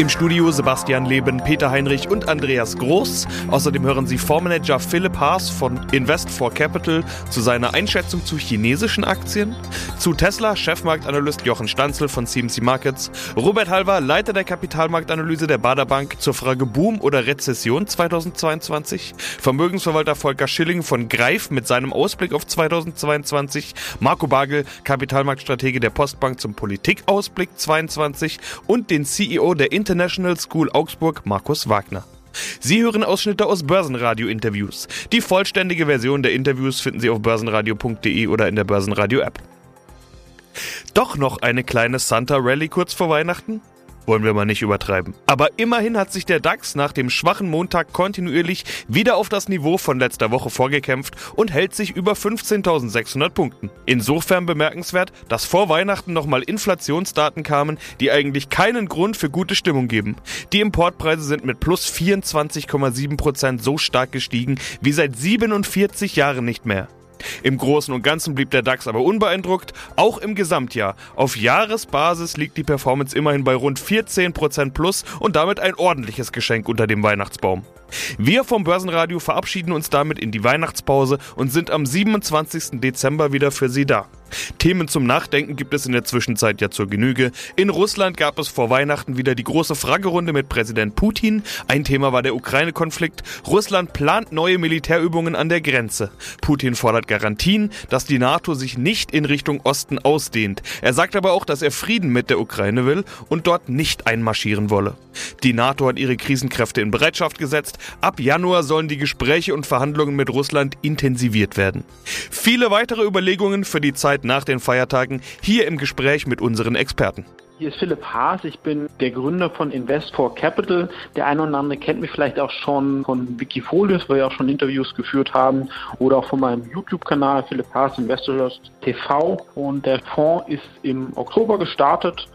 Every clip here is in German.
Im Studio Sebastian Leben, Peter Heinrich und Andreas Groß. Außerdem hören Sie Fondsmanager Philipp Haas von Invest4 Capital zu seiner Einschätzung zu chinesischen Aktien, zu Tesla Chefmarktanalyst Jochen Stanzel von CMC Markets, Robert Halver, Leiter der Kapitalmarktanalyse der Bader Bank zur Frage Boom oder Rezession 2022, Vermögensverwalter Volker Schilling von Greif mit seinem Ausblick auf 2022, Marco Bagel, Kapitalmarktstratege der Postbank zum Politikausblick 22 und den CEO der Inter International School Augsburg Markus Wagner. Sie hören Ausschnitte aus Börsenradio-Interviews. Die vollständige Version der Interviews finden Sie auf börsenradio.de oder in der Börsenradio-App. Doch noch eine kleine Santa Rally kurz vor Weihnachten? Wollen wir mal nicht übertreiben. Aber immerhin hat sich der DAX nach dem schwachen Montag kontinuierlich wieder auf das Niveau von letzter Woche vorgekämpft und hält sich über 15.600 Punkten. Insofern bemerkenswert, dass vor Weihnachten nochmal Inflationsdaten kamen, die eigentlich keinen Grund für gute Stimmung geben. Die Importpreise sind mit plus 24,7% so stark gestiegen wie seit 47 Jahren nicht mehr. Im Großen und Ganzen blieb der DAX aber unbeeindruckt, auch im Gesamtjahr. Auf Jahresbasis liegt die Performance immerhin bei rund 14% plus und damit ein ordentliches Geschenk unter dem Weihnachtsbaum. Wir vom Börsenradio verabschieden uns damit in die Weihnachtspause und sind am 27. Dezember wieder für Sie da. Themen zum Nachdenken gibt es in der Zwischenzeit ja zur Genüge. In Russland gab es vor Weihnachten wieder die große Fragerunde mit Präsident Putin. Ein Thema war der Ukraine-Konflikt. Russland plant neue Militärübungen an der Grenze. Putin fordert Garantien, dass die NATO sich nicht in Richtung Osten ausdehnt. Er sagt aber auch, dass er Frieden mit der Ukraine will und dort nicht einmarschieren wolle. Die NATO hat ihre Krisenkräfte in Bereitschaft gesetzt. Ab Januar sollen die Gespräche und Verhandlungen mit Russland intensiviert werden. Viele weitere Überlegungen für die Zeit nach den Feiertagen hier im Gespräch mit unseren Experten. Hier ist Philipp Haas, ich bin der Gründer von Invest4 Capital. Der eine oder andere kennt mich vielleicht auch schon von Wikifolios, weil wir auch schon Interviews geführt haben, oder auch von meinem YouTube-Kanal Philipp Haas Investors TV. Und der Fonds ist im Oktober gestartet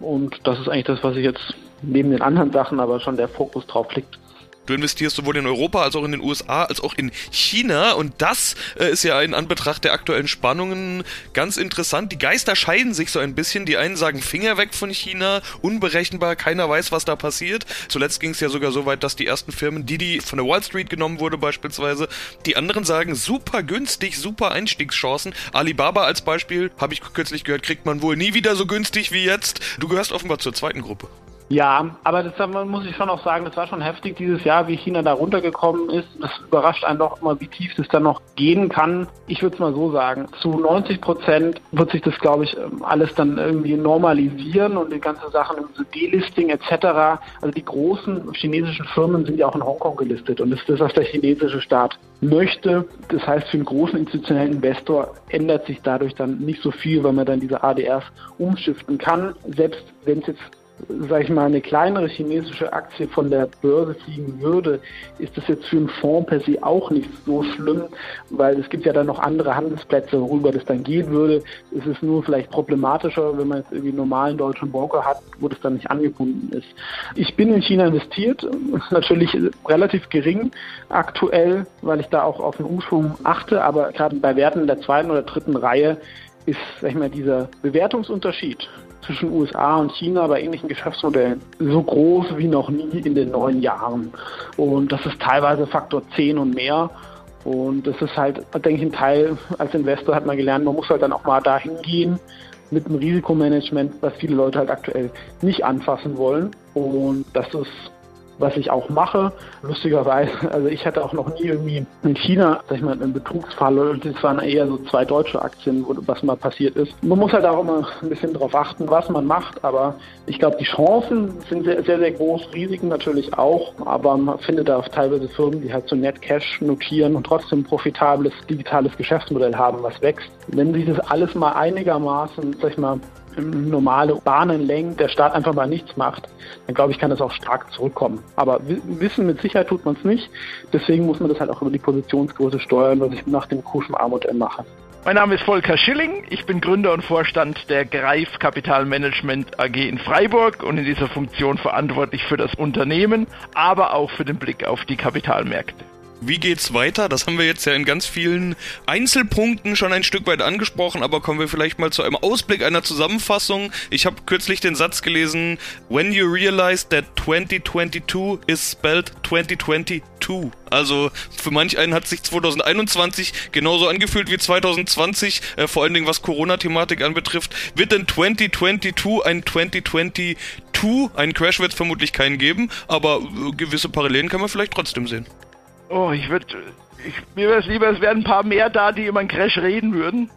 und das ist eigentlich das, was ich jetzt neben den anderen Sachen aber schon der Fokus drauf liegt. Du investierst sowohl in Europa als auch in den USA als auch in China und das äh, ist ja in Anbetracht der aktuellen Spannungen ganz interessant. Die Geister scheiden sich so ein bisschen. Die einen sagen Finger weg von China, unberechenbar, keiner weiß, was da passiert. Zuletzt ging es ja sogar so weit, dass die ersten Firmen, die die von der Wall Street genommen wurde beispielsweise, die anderen sagen super günstig, super Einstiegschancen. Alibaba als Beispiel, habe ich kürzlich gehört, kriegt man wohl nie wieder so günstig wie jetzt. Du gehörst offenbar zur zweiten Gruppe. Ja, aber das muss ich schon auch sagen, das war schon heftig dieses Jahr, wie China da runtergekommen ist. Das überrascht einen doch immer, wie tief das dann noch gehen kann. Ich würde es mal so sagen, zu 90 Prozent wird sich das, glaube ich, ähm, alles dann irgendwie normalisieren und die ganze Sachen, so Delisting etc. Also die großen chinesischen Firmen sind ja auch in Hongkong gelistet und das ist das, was der chinesische Staat möchte. Das heißt, für einen großen institutionellen Investor ändert sich dadurch dann nicht so viel, weil man dann diese ADRs umschiften kann. Selbst wenn es jetzt sag ich mal, eine kleinere chinesische Aktie von der Börse fliegen würde, ist das jetzt für einen Fonds per se auch nicht so schlimm, weil es gibt ja dann noch andere Handelsplätze, worüber das dann gehen würde. Es ist nur vielleicht problematischer, wenn man jetzt irgendwie einen normalen deutschen Broker hat, wo das dann nicht angebunden ist. Ich bin in China investiert, natürlich relativ gering aktuell, weil ich da auch auf den Umschwung achte, aber gerade bei Werten der zweiten oder dritten Reihe ist, sag ich mal, dieser Bewertungsunterschied zwischen USA und China bei ähnlichen Geschäftsmodellen so groß wie noch nie in den neun Jahren. Und das ist teilweise Faktor 10 und mehr. Und das ist halt, denke ich, ein Teil, als Investor hat man gelernt, man muss halt dann auch mal dahin gehen mit einem Risikomanagement, was viele Leute halt aktuell nicht anfassen wollen. Und das ist was ich auch mache. Lustigerweise, also ich hatte auch noch nie irgendwie in China, sag ich mal, einen Betrugsfall das waren eher so zwei deutsche Aktien, was mal passiert ist. Man muss halt auch immer ein bisschen darauf achten, was man macht, aber ich glaube, die Chancen sind sehr, sehr, sehr groß, Risiken natürlich auch, aber man findet da teilweise Firmen, die halt so Net Cash notieren und trotzdem ein profitables digitales Geschäftsmodell haben, was wächst. Wenn sich das alles mal einigermaßen, sag ich mal, normale Bahnen lenkt, der Staat einfach mal nichts macht, dann glaube ich, kann das auch stark zurückkommen. Aber wissen mit Sicherheit tut man es nicht. Deswegen muss man das halt auch über die Positionsgröße steuern, was ich nach dem QFA-Modell mache. Mein Name ist Volker Schilling. Ich bin Gründer und Vorstand der Greif Kapitalmanagement AG in Freiburg und in dieser Funktion verantwortlich für das Unternehmen, aber auch für den Blick auf die Kapitalmärkte. Wie geht's weiter? Das haben wir jetzt ja in ganz vielen Einzelpunkten schon ein Stück weit angesprochen, aber kommen wir vielleicht mal zu einem Ausblick einer Zusammenfassung. Ich habe kürzlich den Satz gelesen, When you realize that 2022 is spelled 2022. Also für manch einen hat sich 2021 genauso angefühlt wie 2020, äh, vor allen Dingen was Corona-Thematik anbetrifft. Wird denn 2022 ein 2022? Einen Crash wird es vermutlich keinen geben, aber äh, gewisse Parallelen kann man vielleicht trotzdem sehen. Oh, ich würde. Mir wäre es lieber, es wären ein paar mehr da, die über einen Crash reden würden.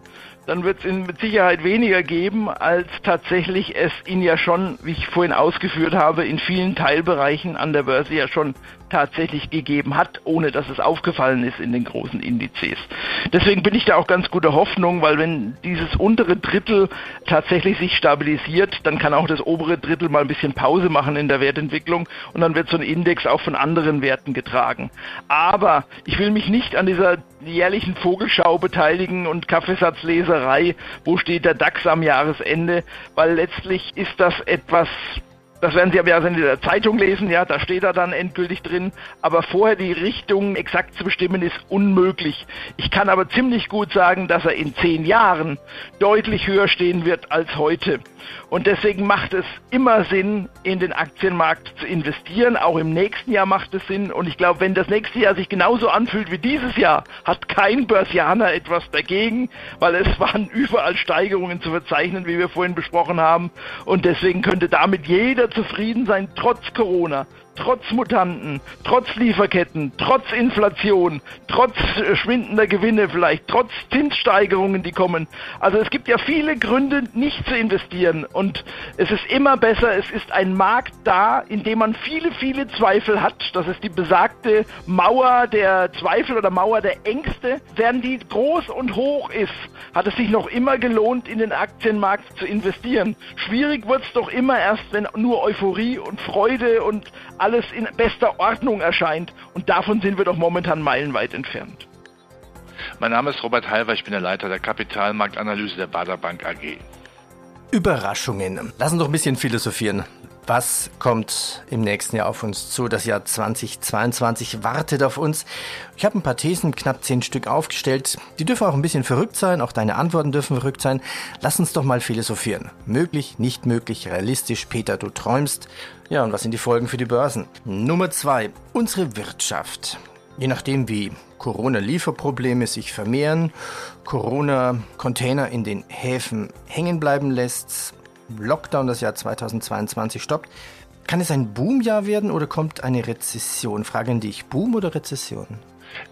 Dann wird es mit Sicherheit weniger geben, als tatsächlich es ihn ja schon, wie ich vorhin ausgeführt habe, in vielen Teilbereichen an der Börse ja schon tatsächlich gegeben hat, ohne dass es aufgefallen ist in den großen Indizes. Deswegen bin ich da auch ganz guter Hoffnung, weil wenn dieses untere Drittel tatsächlich sich stabilisiert, dann kann auch das obere Drittel mal ein bisschen Pause machen in der Wertentwicklung und dann wird so ein Index auch von anderen Werten getragen. Aber ich will mich nicht an dieser jährlichen Vogelschau beteiligen und Kaffeesatzleserei, wo steht der DAX am Jahresende, weil letztlich ist das etwas das werden Sie aber ja in der Zeitung lesen, ja, da steht er dann endgültig drin. Aber vorher die Richtung exakt zu bestimmen ist unmöglich. Ich kann aber ziemlich gut sagen, dass er in zehn Jahren deutlich höher stehen wird als heute. Und deswegen macht es immer Sinn, in den Aktienmarkt zu investieren. Auch im nächsten Jahr macht es Sinn. Und ich glaube, wenn das nächste Jahr sich genauso anfühlt wie dieses Jahr, hat kein Börsianer etwas dagegen, weil es waren überall Steigerungen zu verzeichnen, wie wir vorhin besprochen haben. Und deswegen könnte damit jeder zufrieden sein, trotz Corona trotz Mutanten, trotz Lieferketten, trotz Inflation, trotz äh, schwindender Gewinne vielleicht, trotz Zinssteigerungen, die kommen. Also es gibt ja viele Gründe, nicht zu investieren. Und es ist immer besser, es ist ein Markt da, in dem man viele, viele Zweifel hat. Das ist die besagte Mauer der Zweifel oder Mauer der Ängste. Während die groß und hoch ist, hat es sich noch immer gelohnt, in den Aktienmarkt zu investieren. Schwierig wird es doch immer erst, wenn nur Euphorie und Freude und alles in bester Ordnung erscheint. Und davon sind wir doch momentan meilenweit entfernt. Mein Name ist Robert Halver, ich bin der Leiter der Kapitalmarktanalyse der Bader Bank AG. Überraschungen. Lass uns doch ein bisschen philosophieren. Was kommt im nächsten Jahr auf uns zu? Das Jahr 2022 wartet auf uns. Ich habe ein paar Thesen, knapp zehn Stück aufgestellt. Die dürfen auch ein bisschen verrückt sein, auch deine Antworten dürfen verrückt sein. Lass uns doch mal philosophieren. Möglich, nicht möglich, realistisch. Peter, du träumst. Ja, und was sind die Folgen für die Börsen? Nummer zwei, unsere Wirtschaft. Je nachdem, wie Corona-Lieferprobleme sich vermehren, Corona-Container in den Häfen hängen bleiben lässt, Lockdown das Jahr 2022 stoppt. Kann es ein Boomjahr werden oder kommt eine Rezession? Frage an dich, Boom oder Rezession?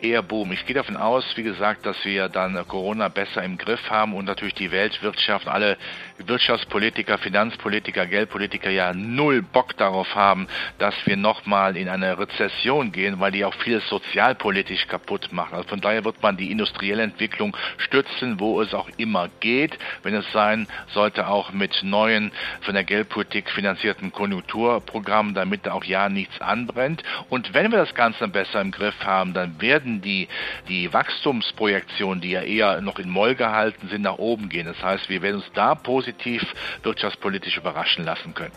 Eher Boom. Ich gehe davon aus, wie gesagt, dass wir dann Corona besser im Griff haben und natürlich die Weltwirtschaft, alle Wirtschaftspolitiker, Finanzpolitiker, Geldpolitiker ja null Bock darauf haben, dass wir nochmal in eine Rezession gehen, weil die auch vieles sozialpolitisch kaputt macht. Also von daher wird man die industrielle Entwicklung stützen, wo es auch immer geht, wenn es sein sollte, auch mit neuen von der Geldpolitik finanzierten Konjunkturprogrammen, damit da auch ja nichts anbrennt. Und wenn wir das Ganze besser im Griff haben, dann werden die, die Wachstumsprojektionen, die ja eher noch in Moll gehalten sind, nach oben gehen. Das heißt, wir werden uns da positiv wirtschaftspolitisch überraschen lassen können.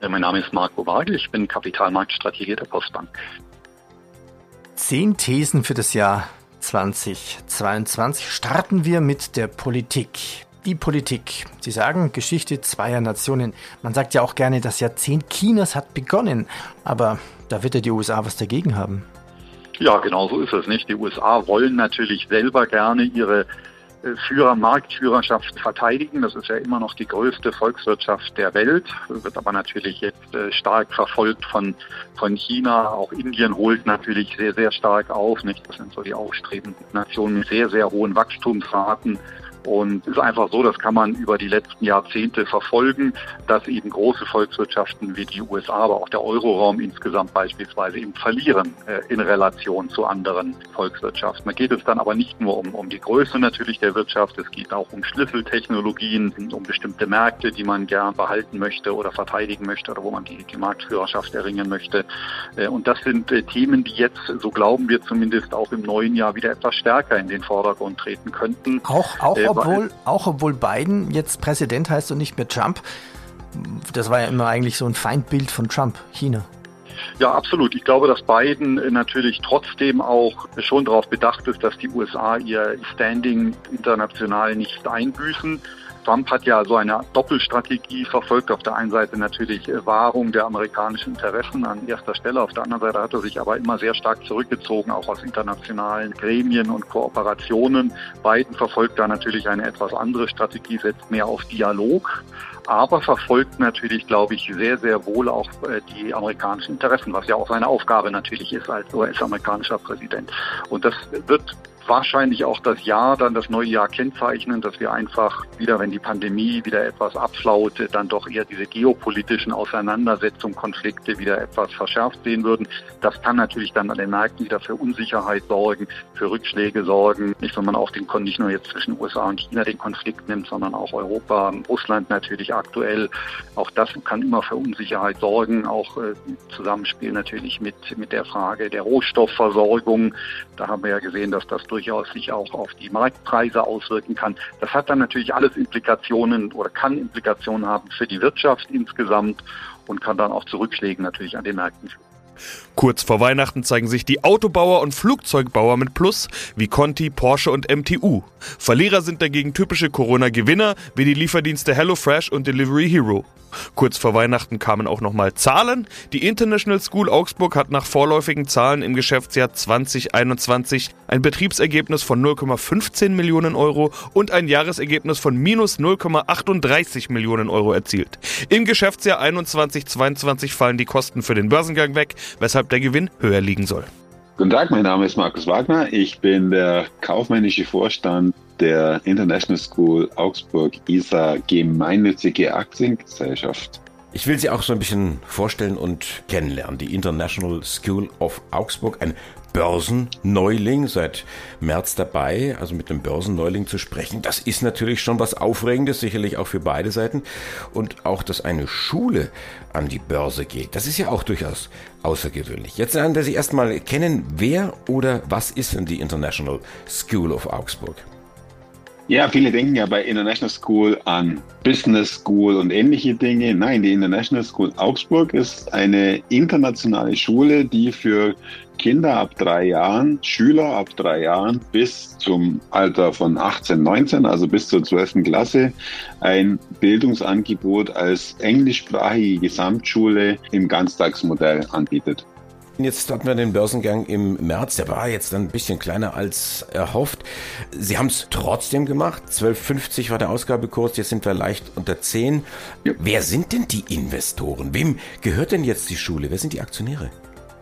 Mein Name ist Marco Wagel, ich bin Kapitalmarktstrategie der Postbank. Zehn Thesen für das Jahr 2022. Starten wir mit der Politik. Die Politik. Sie sagen Geschichte zweier Nationen. Man sagt ja auch gerne, das Jahrzehnt Chinas hat begonnen. Aber da wird ja die USA was dagegen haben. Ja, genau so ist es nicht. Die USA wollen natürlich selber gerne ihre äh, Führer, Marktführerschaft verteidigen. Das ist ja immer noch die größte Volkswirtschaft der Welt, wird aber natürlich jetzt äh, stark verfolgt von, von China. Auch Indien holt natürlich sehr, sehr stark auf. Nicht? Das sind so die aufstrebenden Nationen mit sehr, sehr hohen Wachstumsraten. Und es ist einfach so, das kann man über die letzten Jahrzehnte verfolgen, dass eben große Volkswirtschaften wie die USA, aber auch der Euroraum insgesamt beispielsweise eben verlieren äh, in Relation zu anderen Volkswirtschaften. Da geht es dann aber nicht nur um, um die Größe natürlich der Wirtschaft, es geht auch um Schlüsseltechnologien, um bestimmte Märkte, die man gern behalten möchte oder verteidigen möchte oder wo man die, die Marktführerschaft erringen möchte. Äh, und das sind äh, Themen, die jetzt, so glauben wir zumindest, auch im neuen Jahr wieder etwas stärker in den Vordergrund treten könnten. Auch, auch äh, obwohl, auch obwohl Biden jetzt Präsident heißt und nicht mehr Trump. Das war ja immer eigentlich so ein Feindbild von Trump, China. Ja, absolut. Ich glaube, dass Biden natürlich trotzdem auch schon darauf bedacht ist, dass die USA ihr Standing international nicht einbüßen. Trump hat ja so eine Doppelstrategie verfolgt. Auf der einen Seite natürlich Wahrung der amerikanischen Interessen an erster Stelle. Auf der anderen Seite hat er sich aber immer sehr stark zurückgezogen, auch aus internationalen Gremien und Kooperationen. Biden verfolgt da natürlich eine etwas andere Strategie, setzt mehr auf Dialog aber verfolgt natürlich, glaube ich, sehr, sehr wohl auch äh, die amerikanischen Interessen, was ja auch seine Aufgabe natürlich ist als US-amerikanischer Präsident. Und das wird wahrscheinlich auch das Jahr, dann das neue Jahr kennzeichnen, dass wir einfach wieder, wenn die Pandemie wieder etwas abflaut, dann doch eher diese geopolitischen Auseinandersetzungen, Konflikte wieder etwas verschärft sehen würden. Das kann natürlich dann an den Märkten wieder für Unsicherheit sorgen, für Rückschläge sorgen. Nicht, wenn man auch den, nicht nur jetzt zwischen USA und China den Konflikt nimmt, sondern auch Europa, Russland natürlich aktuell. Auch das kann immer für Unsicherheit sorgen, auch äh, Zusammenspiel natürlich mit, mit der Frage der Rohstoffversorgung. Da haben wir ja gesehen, dass das durch durchaus sich auch auf die Marktpreise auswirken kann. Das hat dann natürlich alles Implikationen oder kann Implikationen haben für die Wirtschaft insgesamt und kann dann auch zu Rückschlägen natürlich an den Märkten führen. Kurz vor Weihnachten zeigen sich die Autobauer und Flugzeugbauer mit Plus wie Conti, Porsche und MTU. Verlierer sind dagegen typische Corona-Gewinner wie die Lieferdienste HelloFresh und Delivery Hero. Kurz vor Weihnachten kamen auch nochmal Zahlen. Die International School Augsburg hat nach vorläufigen Zahlen im Geschäftsjahr 2021 ein Betriebsergebnis von 0,15 Millionen Euro und ein Jahresergebnis von minus 0,38 Millionen Euro erzielt. Im Geschäftsjahr 21-22 fallen die Kosten für den Börsengang weg, weshalb der Gewinn höher liegen soll. Guten Tag, mein Name ist Markus Wagner. Ich bin der kaufmännische Vorstand der International School Augsburg ISA Gemeinnützige Aktiengesellschaft. Ich will Sie auch so ein bisschen vorstellen und kennenlernen. Die International School of Augsburg, ein Börsenneuling, seit März dabei, also mit dem Börsenneuling zu sprechen. Das ist natürlich schon was Aufregendes, sicherlich auch für beide Seiten. Und auch, dass eine Schule an die Börse geht, das ist ja auch durchaus außergewöhnlich. Jetzt lernen wir Sie erstmal kennen, wer oder was ist denn die International School of Augsburg? Ja, viele denken ja bei International School an Business School und ähnliche Dinge. Nein, die International School Augsburg ist eine internationale Schule, die für Kinder ab drei Jahren, Schüler ab drei Jahren bis zum Alter von 18, 19, also bis zur 12. Klasse, ein Bildungsangebot als englischsprachige Gesamtschule im Ganztagsmodell anbietet. Jetzt hatten wir den Börsengang im März, der war jetzt ein bisschen kleiner als erhofft. Sie haben es trotzdem gemacht. 12,50 war der Ausgabekurs, jetzt sind wir leicht unter 10. Ja. Wer sind denn die Investoren? Wem gehört denn jetzt die Schule? Wer sind die Aktionäre?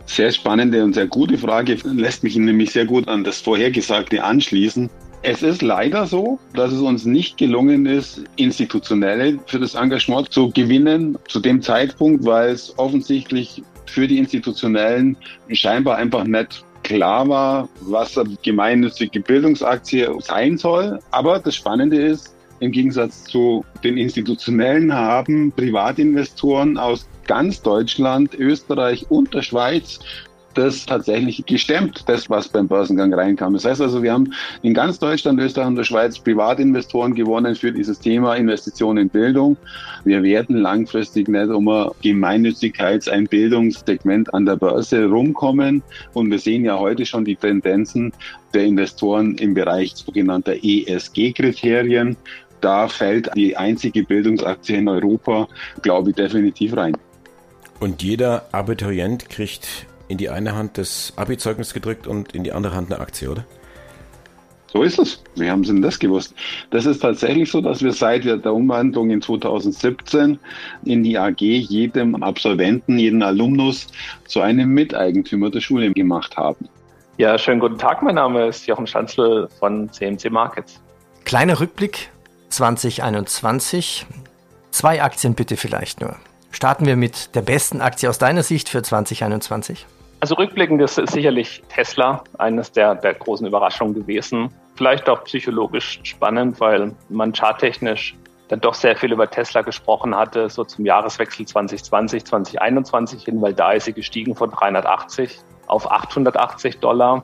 Sehr spannende und sehr gute Frage, lässt mich nämlich sehr gut an das Vorhergesagte anschließen. Es ist leider so, dass es uns nicht gelungen ist, institutionelle für das Engagement zu gewinnen zu dem Zeitpunkt, weil es offensichtlich für die Institutionellen scheinbar einfach nicht klar war, was eine gemeinnützige Bildungsaktie sein soll. Aber das Spannende ist, im Gegensatz zu den Institutionellen haben Privatinvestoren aus ganz Deutschland, Österreich und der Schweiz das tatsächlich gestemmt, das, was beim Börsengang reinkam. Das heißt also, wir haben in ganz Deutschland, Österreich und der Schweiz Privatinvestoren gewonnen für dieses Thema Investitionen in Bildung. Wir werden langfristig nicht um ein Gemeinnützigkeits-, ein Bildungssegment an der Börse rumkommen. Und wir sehen ja heute schon die Tendenzen der Investoren im Bereich sogenannter ESG-Kriterien. Da fällt die einzige Bildungsaktie in Europa, glaube ich, definitiv rein. Und jeder Abiturient kriegt in die eine Hand das Abi-Zeugnis gedrückt und in die andere Hand eine Aktie, oder? So ist es. Wie haben Sie denn das gewusst? Das ist tatsächlich so, dass wir seit der Umwandlung in 2017 in die AG jedem Absolventen, jeden Alumnus zu einem Miteigentümer der Schule gemacht haben. Ja, schönen guten Tag. Mein Name ist Jochen Schanzl von CMC Markets. Kleiner Rückblick 2021. Zwei Aktien bitte vielleicht nur. Starten wir mit der besten Aktie aus deiner Sicht für 2021? Also rückblickend ist sicherlich Tesla eines der, der großen Überraschungen gewesen. Vielleicht auch psychologisch spannend, weil man charttechnisch dann doch sehr viel über Tesla gesprochen hatte, so zum Jahreswechsel 2020, 2021 hin, weil da ist sie gestiegen von 380 auf 880 Dollar.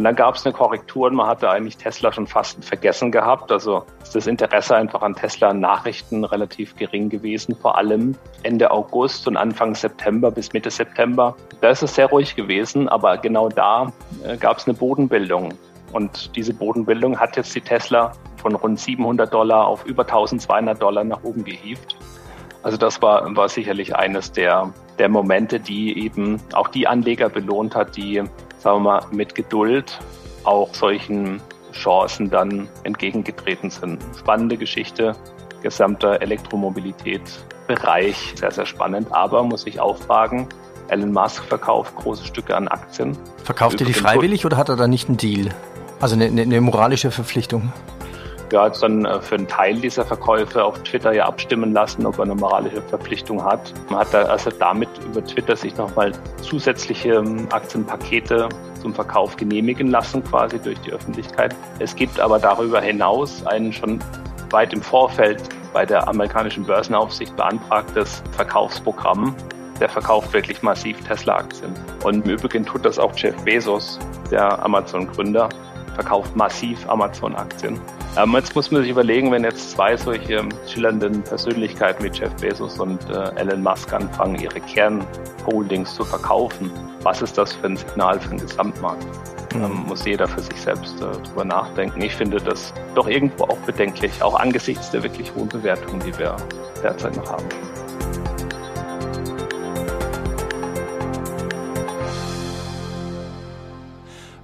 Und dann gab es eine Korrektur und man hatte eigentlich Tesla schon fast vergessen gehabt. Also ist das Interesse einfach an Tesla-Nachrichten relativ gering gewesen, vor allem Ende August und Anfang September bis Mitte September. Da ist es sehr ruhig gewesen, aber genau da äh, gab es eine Bodenbildung. Und diese Bodenbildung hat jetzt die Tesla von rund 700 Dollar auf über 1200 Dollar nach oben gehievt. Also das war, war sicherlich eines der, der Momente, die eben auch die Anleger belohnt hat, die, sagen wir mal, mit Geduld auch solchen Chancen dann entgegengetreten sind. Spannende Geschichte, gesamter Elektromobilität-Bereich, sehr, sehr spannend. Aber muss ich auch fragen, Elon Musk verkauft große Stücke an Aktien. Verkauft er die freiwillig oder hat er da nicht einen Deal? Also eine, eine moralische Verpflichtung? Ja, hat dann äh, für einen Teil dieser Verkäufe auf Twitter ja abstimmen lassen, ob er eine moralische Verpflichtung hat. Man hat da also damit über Twitter sich nochmal zusätzliche ähm, Aktienpakete zum Verkauf genehmigen lassen, quasi durch die Öffentlichkeit. Es gibt aber darüber hinaus ein schon weit im Vorfeld bei der amerikanischen Börsenaufsicht beantragtes Verkaufsprogramm. Der verkauft wirklich massiv Tesla-Aktien. Und im Übrigen tut das auch Jeff Bezos, der Amazon-Gründer, verkauft massiv Amazon-Aktien. Ähm, jetzt muss man sich überlegen, wenn jetzt zwei solche schillernden Persönlichkeiten wie Jeff Bezos und äh, Elon Musk anfangen, ihre Kernholdings zu verkaufen, was ist das für ein Signal für den Gesamtmarkt? Mhm. Ähm, muss jeder für sich selbst äh, drüber nachdenken. Ich finde das doch irgendwo auch bedenklich, auch angesichts der wirklich hohen Bewertungen, die wir derzeit noch haben.